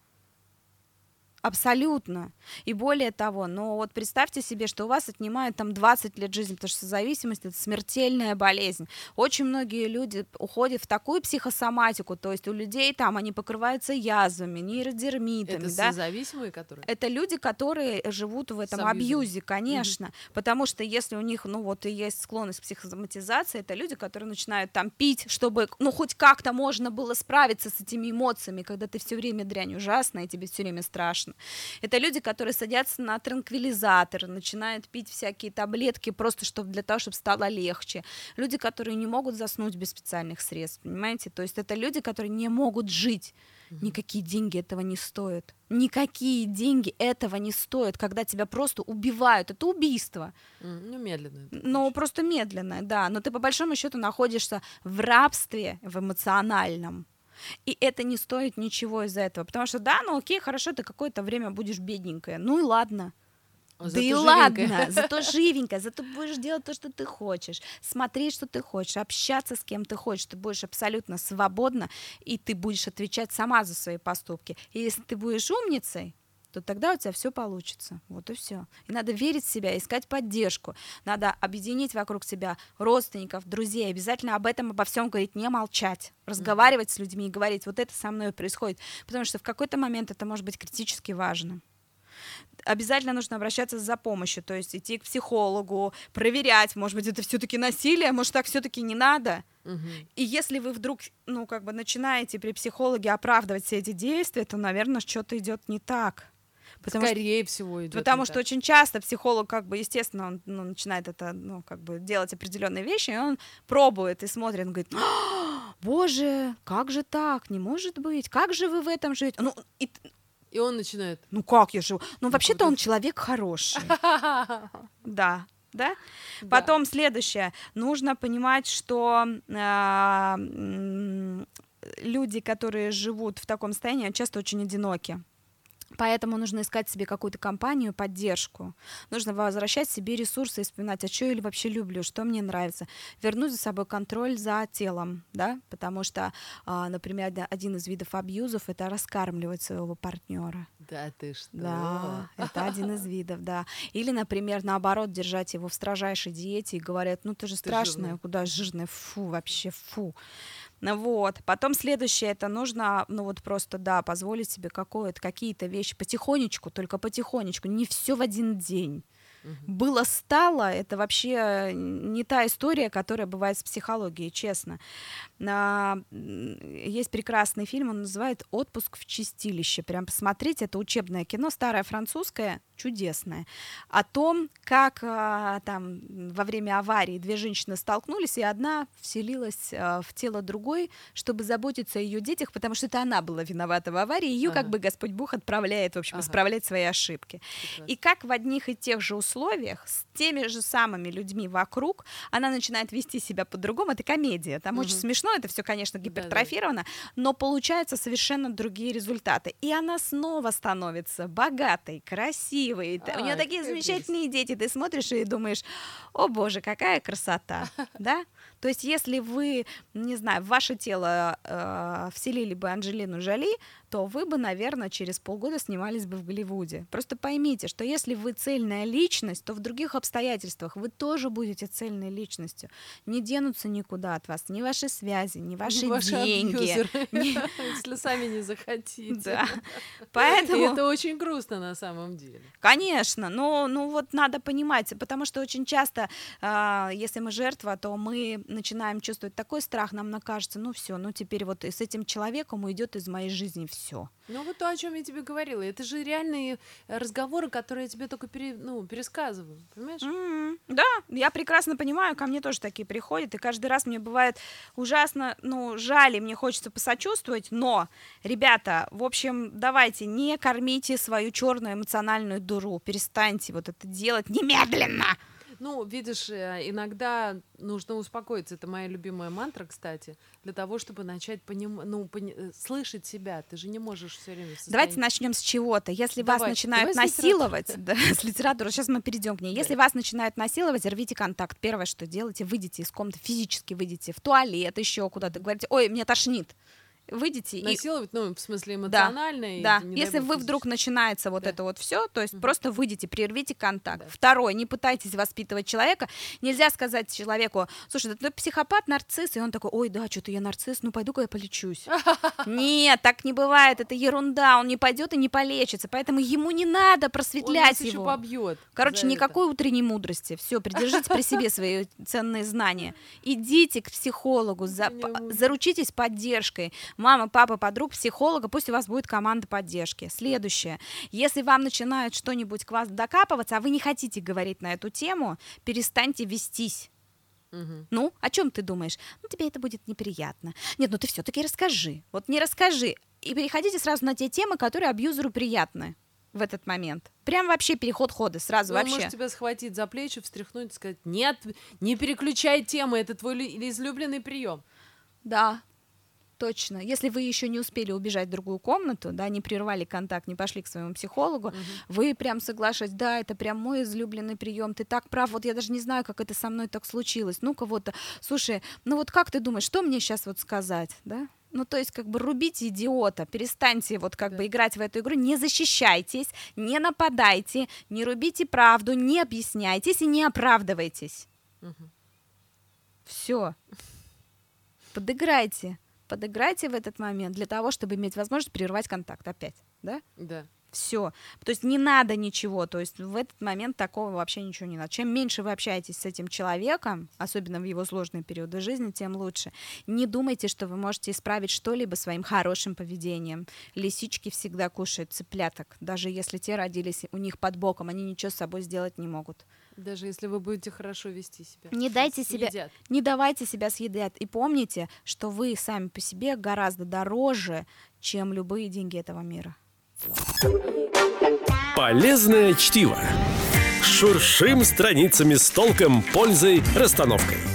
Абсолютно. И более того, но вот представьте себе, что у вас отнимают там 20 лет жизни, потому что зависимость это смертельная болезнь. Очень многие люди уходят в такую психосоматику, то есть у людей там они покрываются язвами, нейродермитами, Это да. созависимые, которые? Это люди, которые живут в этом абьюзе, конечно. Потому что если у них, ну вот и есть склонность к психосоматизации, это люди, которые начинают там пить, чтобы, ну хоть как-то можно было справиться с этими эмоциями, когда ты все время дрянь ужасная, и тебе все время страшно. Это люди, которые садятся на транквилизаторы, начинают пить всякие таблетки просто чтобы для того, чтобы стало легче. Люди, которые не могут заснуть без специальных средств, понимаете? То есть это люди, которые не могут жить. Никакие деньги этого не стоят. Никакие деньги этого не стоят, когда тебя просто убивают. Это убийство. Ну, медленно. очень. просто медленно, да. Но ты по большому счету находишься в рабстве, в эмоциональном. И это не стоит ничего из-за этого. Потому что, да, ну окей, хорошо, ты какое-то время будешь бедненькая. Ну и ладно. Да зато и живенькая. ладно, зато живенькая, зато будешь делать то, что ты хочешь, смотреть, что ты хочешь, общаться с кем ты хочешь, ты будешь абсолютно свободна, и ты будешь отвечать сама за свои поступки. И если ты будешь умницей, то тогда у тебя все получится. Вот и все. И надо верить в себя, искать поддержку. Надо объединить вокруг себя родственников, друзей. Обязательно об этом, обо всем говорить, не молчать. Разговаривать с людьми и говорить, вот это со мной происходит. Потому что в какой-то момент это может быть критически важно обязательно нужно обращаться за помощью, то есть идти к психологу, проверять, может быть, это все-таки насилие, может, так все-таки не надо. Мгм. И если вы вдруг, ну, как бы начинаете при психологе оправдывать все эти действия, то, наверное, что-то идет не так. Потому что Скорее всего идет. Потому что очень часто психолог, как бы, естественно, он ну, начинает это, ну, как бы, делать определенные вещи, и он пробует и смотрит, он говорит, «А, боже, как же так, не может быть, как же вы в этом живете? Ну, и, И он начинает. ну как я живу? Ну, вообще-то как он человек хороший. Да, да. Да. Потом следующее. Нужно понимать, что м, люди, которые живут в таком состоянии, часто очень одиноки. Поэтому нужно искать себе какую-то компанию, поддержку. Нужно возвращать себе ресурсы и вспоминать, а что я вообще люблю, что мне нравится. Вернуть за собой контроль за телом, да, потому что, а, например, один из видов абьюзов — это раскармливать своего партнера. Да, ты что? Да, это один из видов, да. Или, например, наоборот, держать его в строжайшей диете и говорят, ну ты же страшная, куда жирная, фу, вообще фу. Вот. Потом следующее, это нужно, ну вот просто, да, позволить себе какое-то, какие-то вещи потихонечку, только потихонечку, не все в один день. Было стало, это вообще не та история, которая бывает с психологией, честно. А, есть прекрасный фильм, он называется «Отпуск в чистилище». Прям посмотрите, это учебное кино, старое французское, чудесное. О том, как а, там во время аварии две женщины столкнулись, и одна вселилась а, в тело другой, чтобы заботиться о ее детях, потому что это она была виновата в аварии, ее ага. как бы Господь Бог отправляет, в общем, ага. исправлять свои ошибки. Прекрасно. И как в одних и тех же условиях, с теми же самыми людьми вокруг, она начинает вести себя по-другому. Это комедия, там угу. очень смешно, это все, конечно, гипертрофировано, да, да. но получаются совершенно другие результаты. И она снова становится богатой, красивой. А, У нее такие замечательные дети. Ты смотришь и думаешь, о боже, какая красота, да? То есть, если вы, не знаю, в ваше тело э, вселили бы Анджелину Жоли, то вы бы, наверное, через полгода снимались бы в Голливуде. Просто поймите, что если вы цельная личность, то в других обстоятельствах вы тоже будете цельной личностью. Не денутся никуда от вас ни ваши связи, ни ваши, ваши деньги. Если сами не захотите. Да. Поэтому... И это очень грустно на самом деле. Конечно, но ну вот надо понимать, потому что очень часто, э, если мы жертва, то мы начинаем чувствовать такой страх, нам накажется, ну все, ну теперь вот с этим человеком уйдет из моей жизни все. Ну вот то, о чем я тебе говорила, это же реальные разговоры, которые я тебе только пере, ну, пересказываю, понимаешь? Mm-hmm. Да, я прекрасно понимаю, ко мне тоже такие приходят, и каждый раз мне бывает ужасно, ну, жаль, и мне хочется посочувствовать, но, ребята, в общем, давайте, не кормите свою черную эмоциональную дуру, перестаньте вот это делать немедленно. Ну, видишь, э, иногда нужно успокоиться. Это моя любимая мантра, кстати, для того, чтобы начать поним... ну, пони... Э, слышать себя. Ты же не можешь все время. Состоянии... Давайте начнем с чего-то. Если Давай. вас начинают Давай насиловать, с да, с литературы, сейчас мы перейдем к ней. Если вас начинают насиловать, рвите контакт. Первое, что делаете, выйдите из комнаты, физически выйдите в туалет, еще куда-то. Говорите, ой, мне тошнит выйдете насиловать, и... ну в смысле эмоционально. Да, да. если вы вдруг начинается вот да. это вот все, то есть угу. просто выйдите, прервите контакт. Да. Второе, не пытайтесь воспитывать человека. Нельзя сказать человеку, слушай, ты психопат, нарцисс, и он такой, ой, да, что-то я нарцисс, ну пойду-ка я полечусь. Нет, так не бывает, это ерунда, он не пойдет и не полечится, поэтому ему не надо просветлять он его. побьет. Короче, никакой утренней мудрости. Все, придержите при себе свои ценные знания. Идите к психологу, заручитесь поддержкой мама, папа, подруг, психолога, пусть у вас будет команда поддержки. Следующее. Если вам начинают что-нибудь к вас докапываться, а вы не хотите говорить на эту тему, перестаньте вестись. Угу. Ну, о чем ты думаешь? Ну, тебе это будет неприятно. Нет, ну ты все-таки расскажи. Вот не расскажи. И переходите сразу на те темы, которые абьюзеру приятны в этот момент. Прям вообще переход хода сразу ну, вообще. Он может тебя схватить за плечи, встряхнуть и сказать, нет, не переключай темы, это твой излюбленный прием. Да, Точно. Если вы еще не успели убежать в другую комнату, да, не прервали контакт, не пошли к своему психологу, угу. вы прям соглашаетесь, да, это прям мой излюбленный прием, ты так прав, вот я даже не знаю, как это со мной так случилось. Ну-ка вот, слушай, ну вот как ты думаешь, что мне сейчас вот сказать, да? Ну, то есть, как бы рубите идиота, перестаньте вот как да. бы играть в эту игру, не защищайтесь, не нападайте, не рубите правду, не объясняйтесь и не оправдывайтесь. Угу. Все. Подыграйте подыграйте в этот момент для того, чтобы иметь возможность прервать контакт опять, да? Да. Все. То есть не надо ничего. То есть в этот момент такого вообще ничего не надо. Чем меньше вы общаетесь с этим человеком, особенно в его сложные периоды жизни, тем лучше. Не думайте, что вы можете исправить что-либо своим хорошим поведением. Лисички всегда кушают цыпляток. Даже если те родились у них под боком, они ничего с собой сделать не могут. Даже если вы будете хорошо вести себя. Не дайте себя, не давайте себя съедать. И помните, что вы сами по себе гораздо дороже, чем любые деньги этого мира. Полезное чтиво. Шуршим страницами с толком, пользой, расстановкой.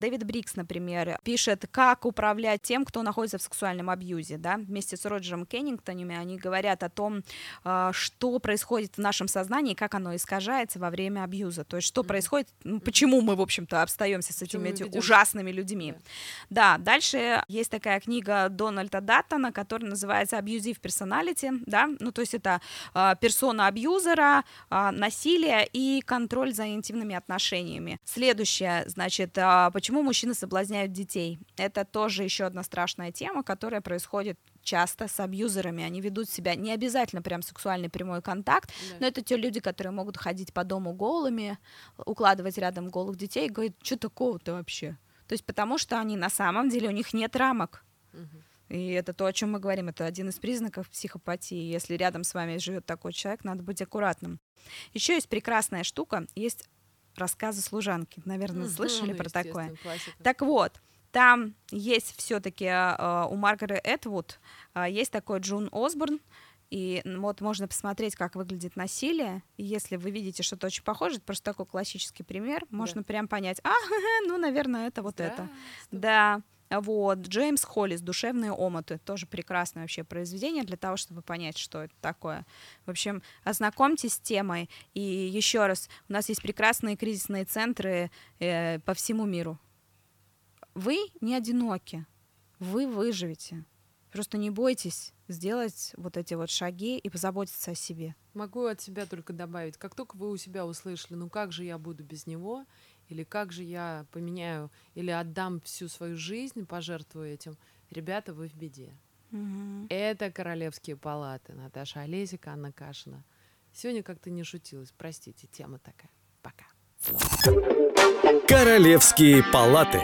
Дэвид Брикс, например, пишет, как управлять тем, кто находится в сексуальном абьюзе, да, вместе с Роджером Кеннингтонами они говорят о том, а, что происходит в нашем сознании, как оно искажается во время абьюза, то есть что mm-hmm. происходит, ну, почему мы, в общем-то, обстаемся с этими эти ужасными людьми. Yeah. Да, дальше есть такая книга Дональда Даттона, которая называется «Abusive Personality», да, ну, то есть это э, персона абьюзера, э, насилие и контроль за интимными отношениями. Следующее, значит, э, почему мужчины соблазняют детей? Это тоже еще одна страшная тема, которая происходит часто с абьюзерами. Они ведут себя не обязательно прям сексуальный прямой контакт, да. но это те люди, которые могут ходить по дому голыми, укладывать рядом голых детей и говорить, что такого-то вообще? То есть потому что они на самом деле, у них нет рамок. Угу. И это то, о чем мы говорим, это один из признаков психопатии. Если рядом с вами живет такой человек, надо быть аккуратным. Еще есть прекрасная штука, есть рассказы служанки. Наверное, угу, слышали ну, про такое. Классика. Так вот, там есть все-таки а, у Маргарет Этвуд uh, есть такой Джун Осборн, и вот можно посмотреть, как выглядит насилие. И если вы видите что-то очень похожее, это просто такой классический пример, да. можно прям понять, а, ну, наверное, это вот это. Да. Вот, Джеймс Холлис «Душевные омуты» тоже прекрасное вообще произведение для того, чтобы понять, что это такое. В общем, ознакомьтесь с темой. И еще раз, у нас есть прекрасные кризисные центры э, по всему миру. Вы не одиноки, вы выживете. Просто не бойтесь сделать вот эти вот шаги и позаботиться о себе. Могу от себя только добавить, как только вы у себя услышали, ну как же я буду без него, или как же я поменяю, или отдам всю свою жизнь, пожертвую этим, ребята, вы в беде. Угу. Это королевские палаты. Наташа Олесик, Анна Кашина. Сегодня как-то не шутилась. Простите, тема такая. Пока. Королевские палаты.